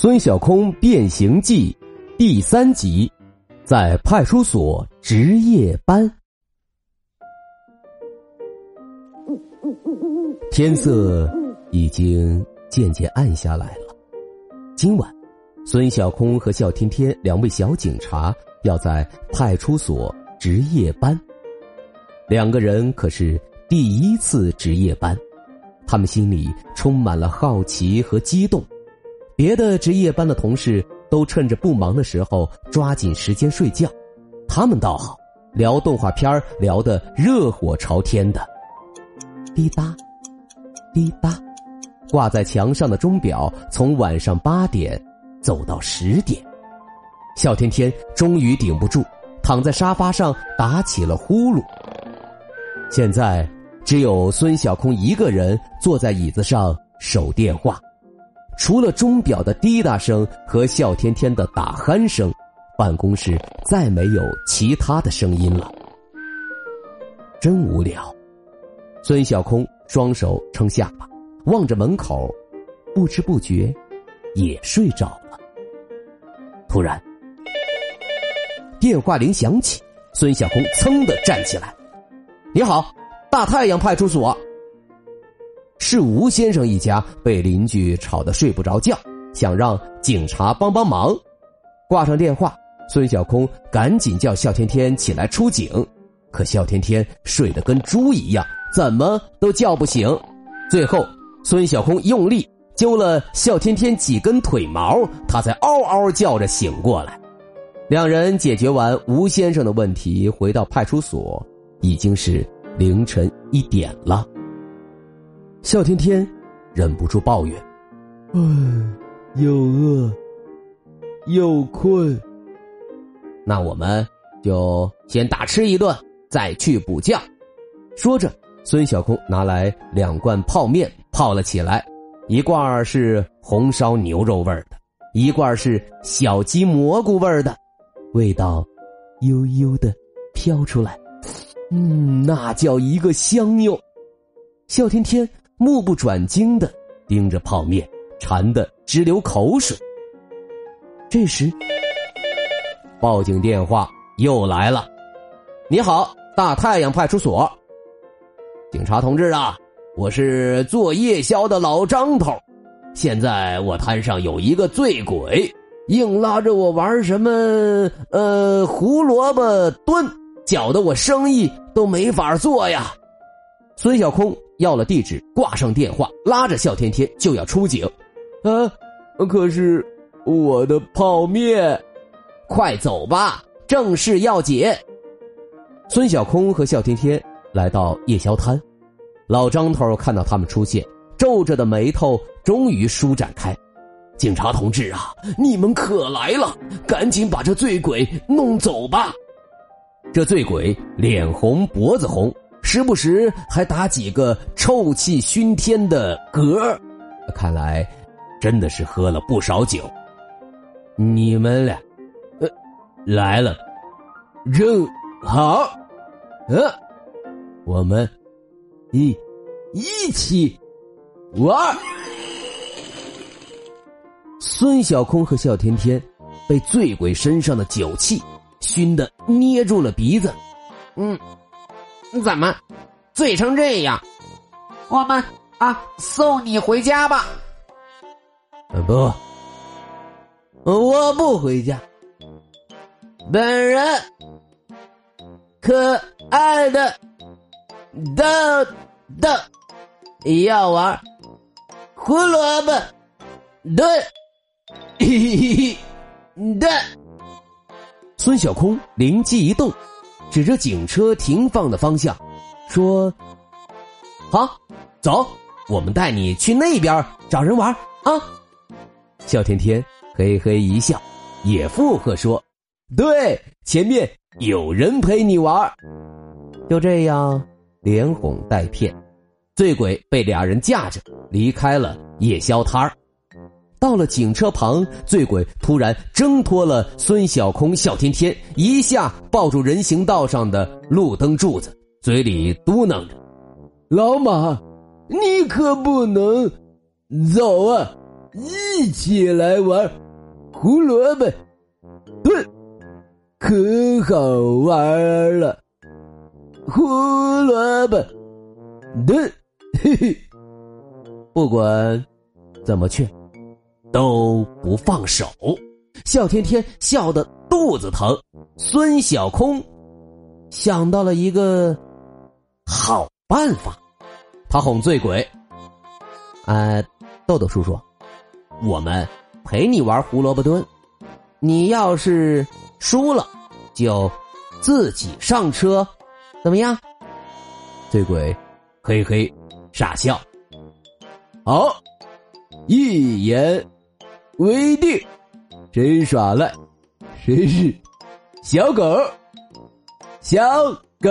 孙小空变形记》第三集，在派出所值夜班。天色已经渐渐暗下来了。今晚，孙小空和笑天天两位小警察要在派出所值夜班。两个人可是第一次值夜班，他们心里充满了好奇和激动。别的值夜班的同事都趁着不忙的时候抓紧时间睡觉，他们倒好，聊动画片聊得热火朝天的。滴答。滴答，挂在墙上的钟表从晚上八点走到十点。笑天天终于顶不住，躺在沙发上打起了呼噜。现在只有孙小空一个人坐在椅子上守电话，除了钟表的滴答声和笑天天的打鼾声，办公室再没有其他的声音了。真无聊，孙小空。双手撑下巴，望着门口，不知不觉也睡着了。突然，电话铃响起，孙小空噌的站起来：“你好，大太阳派出所，是吴先生一家被邻居吵得睡不着觉，想让警察帮帮忙。”挂上电话，孙小空赶紧叫笑天天起来出警，可笑天天睡得跟猪一样。怎么都叫不醒，最后孙小空用力揪了笑天天几根腿毛，他才嗷嗷叫着醒过来。两人解决完吴先生的问题，回到派出所，已经是凌晨一点了。笑天天忍不住抱怨：“唉，又饿又困，那我们就先大吃一顿，再去补觉。”说着。孙小空拿来两罐泡面泡了起来，一罐是红烧牛肉味的，一罐是小鸡蘑菇味的，味道悠悠的飘出来，嗯，那叫一个香哟！笑天天目不转睛的盯着泡面，馋得直流口水。这时，报警电话又来了：“你好，大太阳派出所。”警察同志啊，我是做夜宵的老张头，现在我摊上有一个醉鬼，硬拉着我玩什么呃胡萝卜蹲，搅得我生意都没法做呀。孙小空要了地址，挂上电话，拉着笑天天就要出警。啊，可是我的泡面，快走吧，正事要紧。孙小空和笑天天。来到夜宵摊，老张头看到他们出现，皱着的眉头终于舒展开。警察同志啊，你们可来了，赶紧把这醉鬼弄走吧！这醉鬼脸红脖子红，时不时还打几个臭气熏天的嗝，看来真的是喝了不少酒。你们俩，呃，来了，正好，呃。我们一一起玩。孙小空和笑天天被醉鬼身上的酒气熏得捏住了鼻子。嗯，你怎么醉成这样？我们啊，送你回家吧。不，我不回家。本人可爱的。豆豆，要玩胡萝卜炖，的。孙小空灵机一动，指着警车停放的方向，说：“好，走，我们带你去那边找人玩啊！”笑天天嘿嘿一笑，也附和说：“对，前面有人陪你玩。”就这样连哄带骗，醉鬼被俩人架着离开了夜宵摊儿。到了警车旁，醉鬼突然挣脱了孙小空、笑天天，一下抱住人行道上的路灯柱子，嘴里嘟囔着：“老马，你可不能走啊！一起来玩胡萝卜炖，可好玩了。胡萝卜炖，嘿嘿，不管怎么劝。”都不放手，笑天天笑得肚子疼。孙小空想到了一个好办法，他哄醉鬼：“哎，豆豆叔叔，我们陪你玩胡萝卜蹲，你要是输了，就自己上车，怎么样？”醉鬼嘿嘿傻笑：“好，一言。”威定，谁耍赖，谁是小狗，小狗。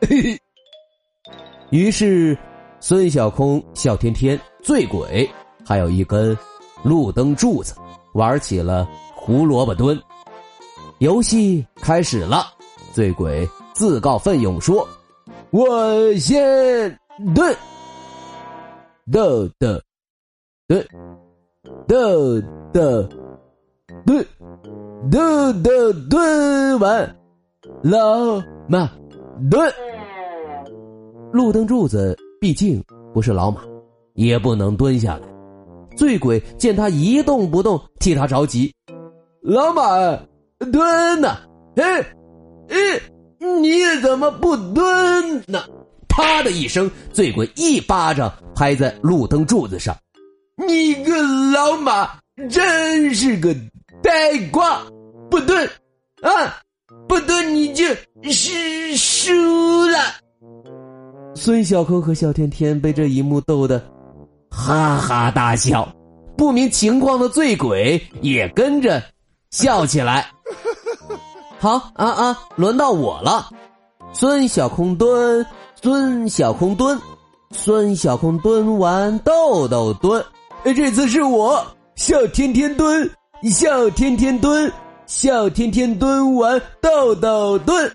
于是，孙小空、笑天天、醉鬼，还有一根路灯柱子，玩起了胡萝卜蹲。游戏开始了，醉鬼自告奋勇说：“我先蹲，豆豆蹲。”豆豆炖，豆豆炖完，老马炖。路灯柱子毕竟不是老马，也不能蹲下来。醉鬼见他一动不动，替他着急。老马蹲呢？哎哎，你怎么不蹲呢？啪的一声，醉鬼一巴掌拍在路灯柱子上。你个老马，真是个呆瓜！不蹲啊，不蹲你就是输了。孙小空和小天天被这一幕逗得哈哈大笑，不明情况的醉鬼也跟着笑起来。好啊啊，轮到我了。孙小空蹲，孙小空蹲，孙小空蹲完，豆豆蹲。这次是我笑天天蹲，笑天天蹲，笑天天蹲完豆豆蹲。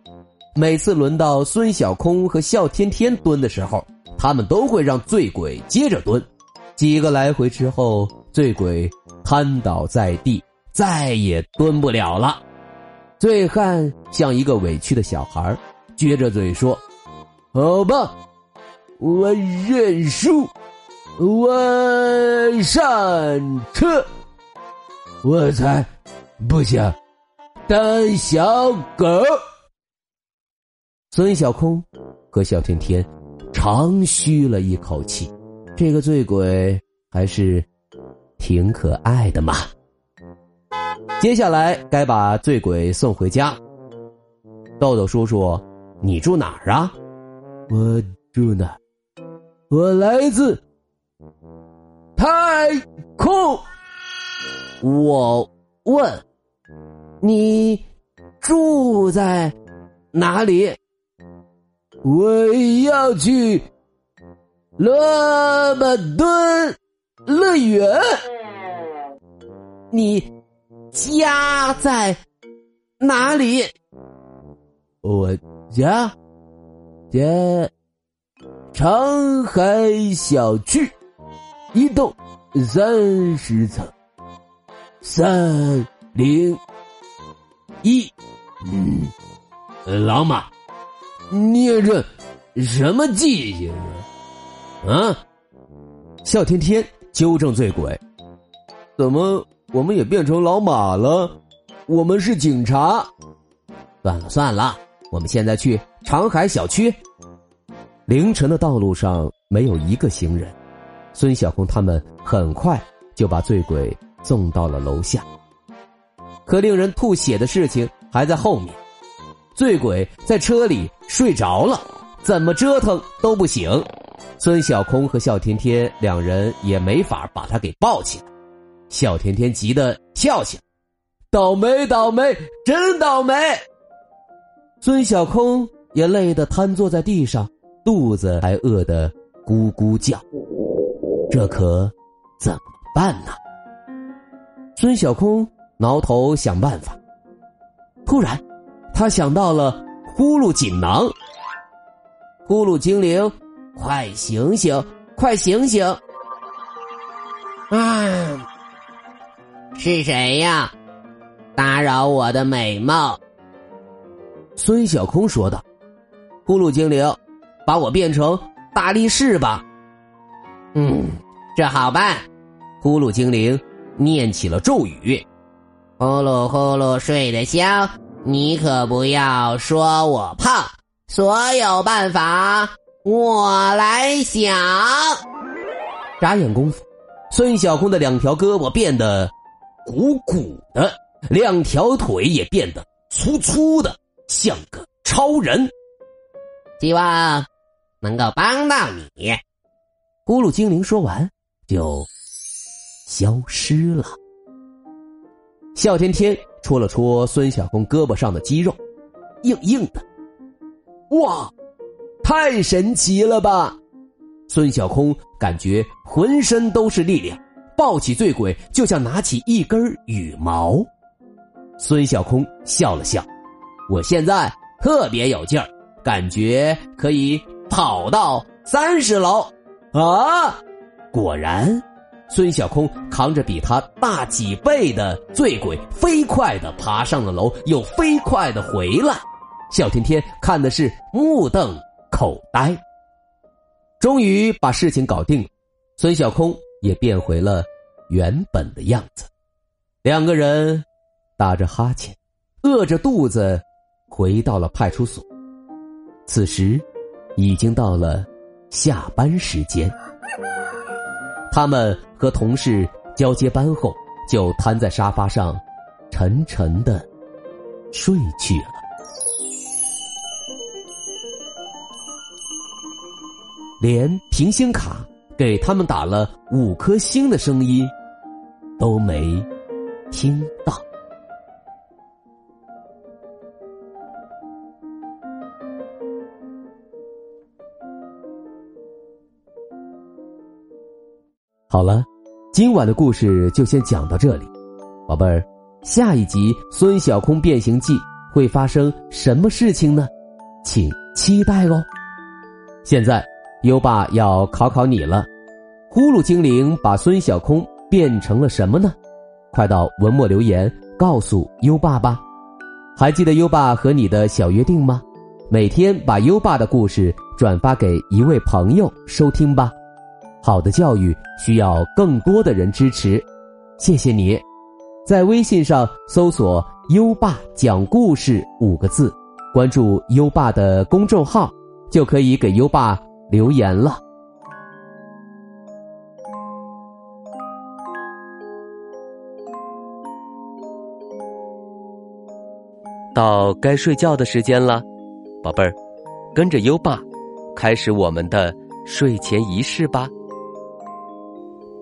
每次轮到孙小空和笑天天蹲的时候，他们都会让醉鬼接着蹲。几个来回之后，醉鬼瘫倒在地，再也蹲不了了。醉汉像一个委屈的小孩，撅着嘴说：“好吧，我认输。”我上车，我才不想当小狗。孙小空和小天天长吁了一口气，这个醉鬼还是挺可爱的嘛。接下来该把醉鬼送回家。豆豆叔叔，你住哪儿啊？我住哪？我来自。太空，我问你住在哪里？我要去萝卜蹲乐园。你家在哪里？我家在长海小区。一栋三十层，三零一。嗯，老马，你这什么记性啊？啊！笑天天纠正醉鬼，怎么我们也变成老马了？我们是警察。算了算了，我们现在去长海小区。凌晨的道路上没有一个行人。孙小空他们很快就把醉鬼送到了楼下，可令人吐血的事情还在后面。醉鬼在车里睡着了，怎么折腾都不醒。孙小空和笑天天两人也没法把他给抱起来。笑甜甜急得笑起来：“倒霉，倒霉，真倒霉！”孙小空也累得瘫坐在地上，肚子还饿得咕咕叫。这可怎么办呢？孙小空挠头想办法。突然，他想到了呼噜锦囊。呼噜精灵，快醒醒，快醒醒！啊，是谁呀？打扰我的美梦。孙小空说道：“呼噜精灵，把我变成大力士吧。”嗯，这好办。呼噜精灵念起了咒语：“呼噜呼噜睡得香，你可不要说我胖。所有办法我来想。”眨眼功夫，孙小空的两条胳膊变得鼓鼓的，两条腿也变得粗粗的，像个超人。希望能够帮到你。咕噜精灵说完，就消失了。笑天天戳了戳孙小空胳膊上的肌肉，硬硬的。哇，太神奇了吧！孙小空感觉浑身都是力量，抱起醉鬼就像拿起一根羽毛。孙小空笑了笑：“我现在特别有劲儿，感觉可以跑到三十楼。”啊！果然，孙小空扛着比他大几倍的醉鬼，飞快的爬上了楼，又飞快的回来。小天天看的是目瞪口呆。终于把事情搞定了，孙小空也变回了原本的样子。两个人打着哈欠，饿着肚子，回到了派出所。此时，已经到了。下班时间，他们和同事交接班后，就瘫在沙发上，沉沉的睡去了。连平星卡给他们打了五颗星的声音都没听到。好了，今晚的故事就先讲到这里，宝贝儿，下一集《孙小空变形记》会发生什么事情呢？请期待哦。现在优爸要考考你了，呼噜精灵把孙小空变成了什么呢？快到文末留言告诉优爸吧。还记得优爸和你的小约定吗？每天把优爸的故事转发给一位朋友收听吧。好的教育需要更多的人支持，谢谢你，在微信上搜索“优爸讲故事”五个字，关注优爸的公众号，就可以给优爸留言了。到该睡觉的时间了，宝贝儿，跟着优爸，开始我们的睡前仪式吧。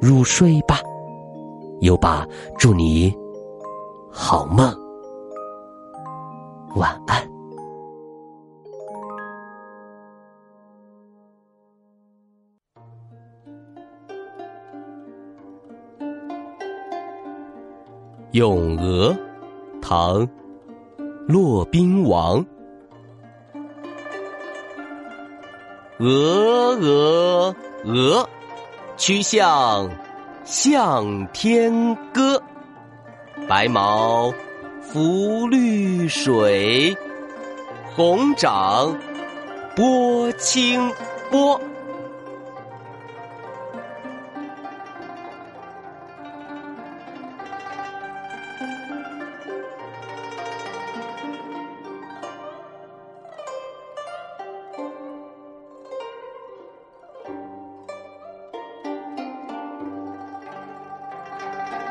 入睡吧，优爸，祝你好梦，晚安。《咏鹅》，唐，骆宾王。鹅，鹅，鹅。曲项向天歌，白毛浮绿水，红掌拨清波。